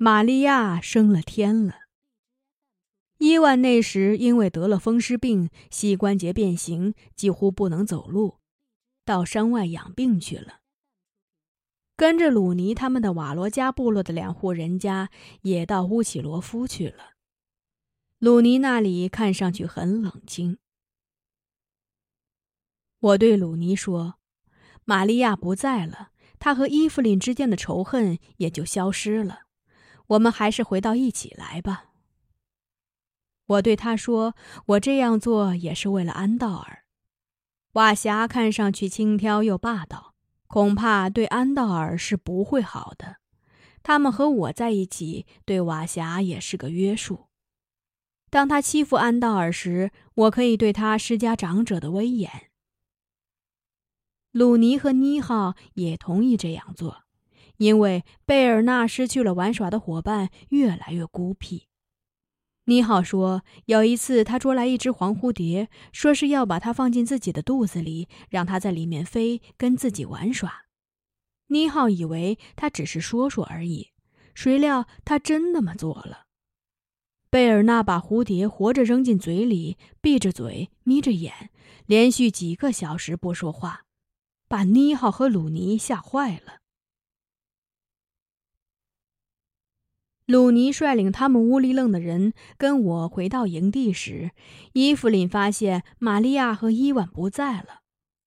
玛利亚升了天了。伊万那时因为得了风湿病，膝关节变形，几乎不能走路，到山外养病去了。跟着鲁尼他们的瓦罗加部落的两户人家也到乌奇罗夫去了。鲁尼那里看上去很冷清。我对鲁尼说：“玛利亚不在了，他和伊芙琳之间的仇恨也就消失了。我们还是回到一起来吧。”我对他说：“我这样做也是为了安道尔。瓦霞看上去轻佻又霸道，恐怕对安道尔是不会好的。他们和我在一起，对瓦霞也是个约束。当他欺负安道尔时，我可以对他施加长者的威严。”鲁尼和妮浩也同意这样做，因为贝尔纳失去了玩耍的伙伴，越来越孤僻。妮好说，有一次他捉来一只黄蝴蝶，说是要把它放进自己的肚子里，让它在里面飞，跟自己玩耍。妮好以为他只是说说而已，谁料他真那么做了。贝尔纳把蝴蝶活着扔进嘴里，闭着嘴，眯着眼，连续几个小时不说话，把妮好和鲁尼吓坏了。鲁尼率领他们乌里楞的人跟我回到营地时，伊芙琳发现玛利亚和伊万不在了，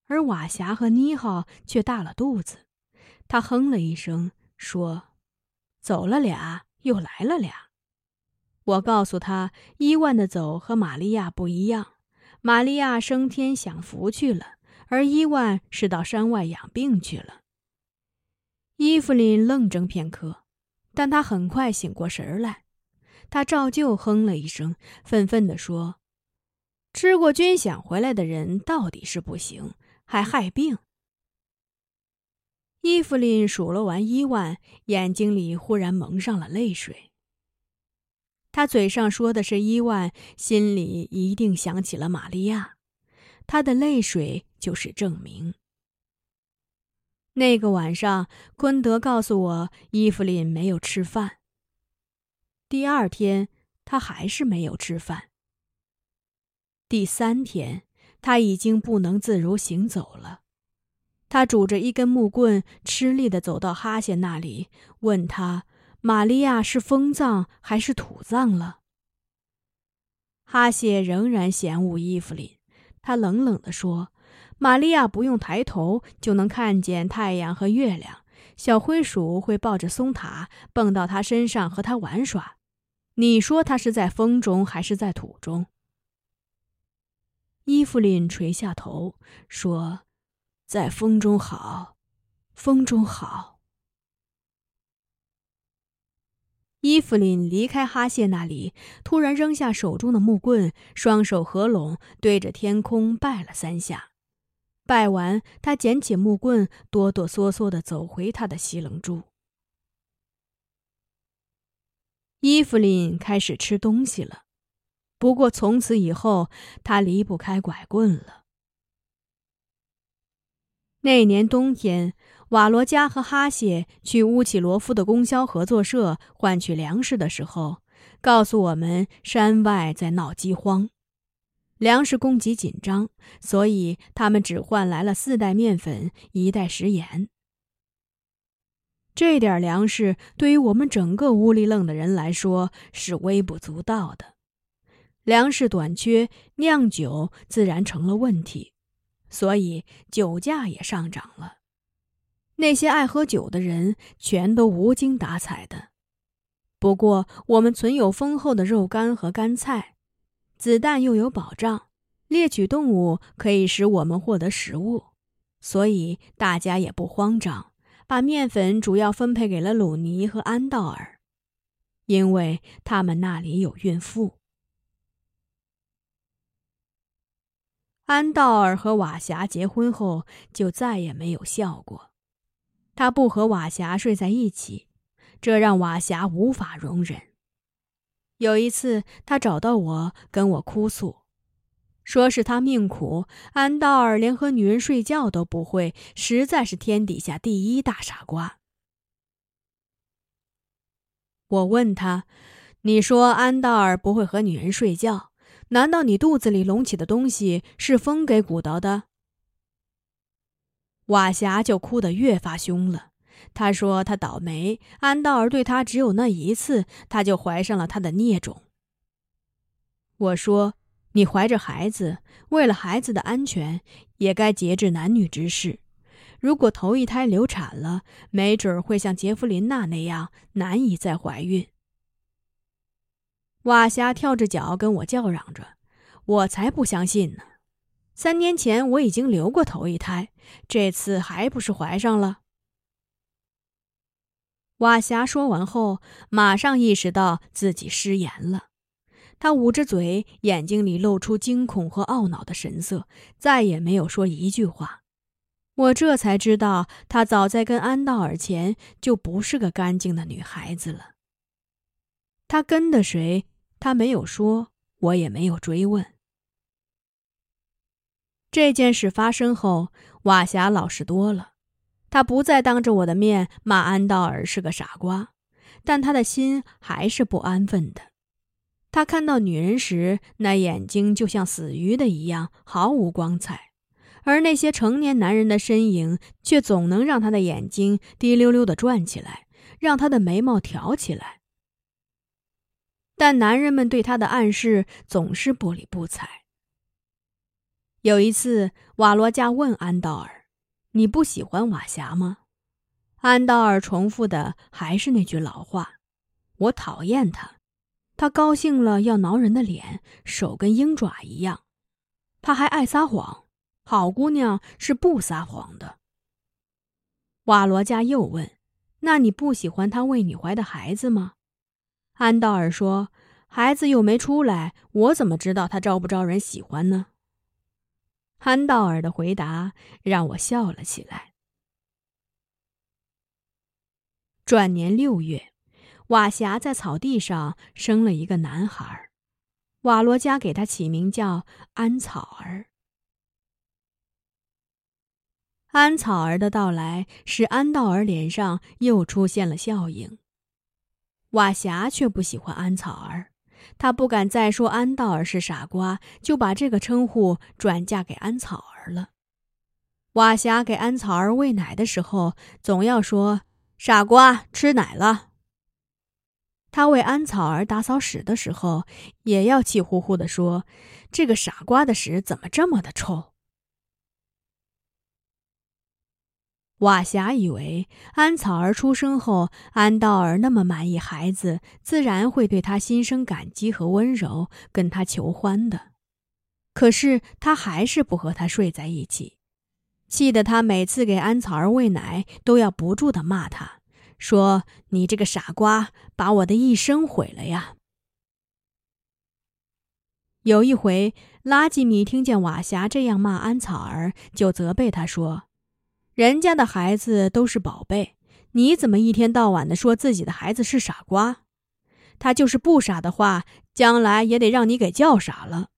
而瓦霞和妮浩却大了肚子。他哼了一声，说：“走了俩，又来了俩。”我告诉他，伊万的走和玛利亚不一样，玛利亚升天享福去了，而伊万是到山外养病去了。伊芙琳愣怔片刻。但他很快醒过神儿来，他照旧哼了一声，愤愤地说：“吃过军饷回来的人到底是不行，还害病。”伊芙琳数落完伊万，眼睛里忽然蒙上了泪水。他嘴上说的是伊万，心里一定想起了玛利亚，他的泪水就是证明。那个晚上，昆德告诉我，伊芙琳没有吃饭。第二天，他还是没有吃饭。第三天，他已经不能自如行走了。他拄着一根木棍，吃力地走到哈谢那里，问他：“玛利亚是风葬还是土葬了？”哈谢仍然嫌恶伊芙琳，他冷冷地说。玛利亚不用抬头就能看见太阳和月亮，小灰鼠会抱着松塔蹦到他身上和他玩耍。你说他是在风中还是在土中？伊芙琳垂下头说：“在风中好，风中好。”伊芙琳离开哈谢那里，突然扔下手中的木棍，双手合拢，对着天空拜了三下。拜完，他捡起木棍，哆哆嗦嗦地走回他的西冷柱。伊芙琳开始吃东西了，不过从此以后，他离不开拐棍了。那年冬天，瓦罗加和哈谢去乌起罗夫的供销合作社换取粮食的时候，告诉我们山外在闹饥荒。粮食供给紧张，所以他们只换来了四袋面粉、一袋食盐。这点粮食对于我们整个乌里楞的人来说是微不足道的。粮食短缺，酿酒自然成了问题，所以酒价也上涨了。那些爱喝酒的人全都无精打采的。不过，我们存有丰厚的肉干和干菜。子弹又有保障，猎取动物可以使我们获得食物，所以大家也不慌张，把面粉主要分配给了鲁尼和安道尔，因为他们那里有孕妇。安道尔和瓦霞结婚后就再也没有笑过，他不和瓦霞睡在一起，这让瓦霞无法容忍。有一次，他找到我，跟我哭诉，说是他命苦，安道尔连和女人睡觉都不会，实在是天底下第一大傻瓜。我问他：“你说安道尔不会和女人睡觉，难道你肚子里隆起的东西是风给鼓捣的？”瓦霞就哭得越发凶了。他说：“他倒霉，安道尔对他只有那一次，他就怀上了他的孽种。”我说：“你怀着孩子，为了孩子的安全，也该节制男女之事。如果头一胎流产了，没准会像杰弗琳娜那样难以再怀孕。”瓦霞跳着脚跟我叫嚷着：“我才不相信呢！三年前我已经流过头一胎，这次还不是怀上了？”瓦霞说完后，马上意识到自己失言了。他捂着嘴，眼睛里露出惊恐和懊恼的神色，再也没有说一句话。我这才知道，她早在跟安道尔前就不是个干净的女孩子了。她跟的谁？他没有说，我也没有追问。这件事发生后，瓦霞老实多了。他不再当着我的面骂安道尔是个傻瓜，但他的心还是不安分的。他看到女人时，那眼睛就像死鱼的一样，毫无光彩；而那些成年男人的身影，却总能让他的眼睛滴溜溜地转起来，让他的眉毛挑起来。但男人们对他的暗示总是不理不睬。有一次，瓦罗加问安道尔。你不喜欢瓦霞吗？安道尔重复的还是那句老话：“我讨厌他，他高兴了要挠人的脸，手跟鹰爪一样。他还爱撒谎，好姑娘是不撒谎的。”瓦罗加又问：“那你不喜欢他为你怀的孩子吗？”安道尔说：“孩子又没出来，我怎么知道他招不招人喜欢呢？”安道尔的回答让我笑了起来。转年六月，瓦霞在草地上生了一个男孩，瓦罗加给他起名叫安草儿。安草儿的到来使安道尔脸上又出现了笑影，瓦霞却不喜欢安草儿。他不敢再说安道尔是傻瓜，就把这个称呼转嫁给安草儿了。瓦霞给安草儿喂奶的时候，总要说“傻瓜吃奶了”。他为安草儿打扫屎的时候，也要气呼呼地说：“这个傻瓜的屎怎么这么的臭？”瓦霞以为安草儿出生后，安道尔那么满意孩子，自然会对他心生感激和温柔，跟他求欢的。可是他还是不和他睡在一起，气得他每次给安草儿喂奶，都要不住的骂他，说：“你这个傻瓜，把我的一生毁了呀！”有一回，拉吉米听见瓦霞这样骂安草儿，就责备他说。人家的孩子都是宝贝，你怎么一天到晚的说自己的孩子是傻瓜？他就是不傻的话，将来也得让你给叫傻了。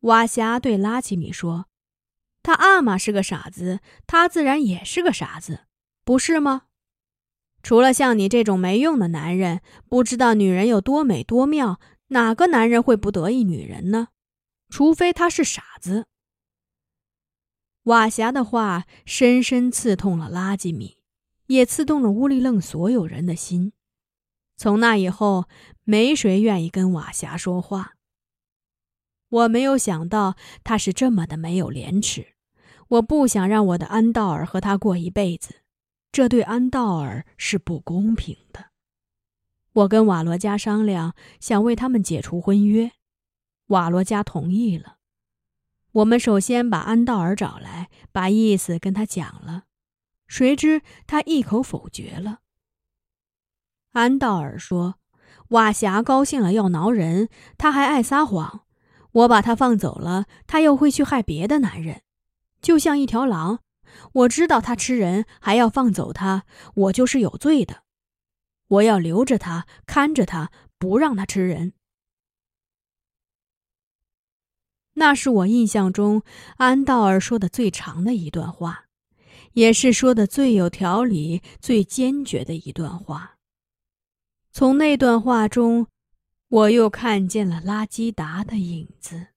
瓦霞对拉奇米说：“他阿玛是个傻子，他自然也是个傻子，不是吗？除了像你这种没用的男人，不知道女人有多美多妙，哪个男人会不得意女人呢？除非他是傻子。”瓦霞的话深深刺痛了拉吉米，也刺痛了乌里楞所有人的心。从那以后，没谁愿意跟瓦霞说话。我没有想到他是这么的没有廉耻。我不想让我的安道尔和他过一辈子，这对安道尔是不公平的。我跟瓦罗加商量，想为他们解除婚约，瓦罗加同意了。我们首先把安道尔找来，把意思跟他讲了，谁知他一口否决了。安道尔说：“瓦霞高兴了要挠人，他还爱撒谎。我把他放走了，他又会去害别的男人，就像一条狼。我知道他吃人，还要放走他，我就是有罪的。我要留着他，看着他，不让他吃人。”那是我印象中安道尔说的最长的一段话，也是说的最有条理、最坚决的一段话。从那段话中，我又看见了拉基达的影子。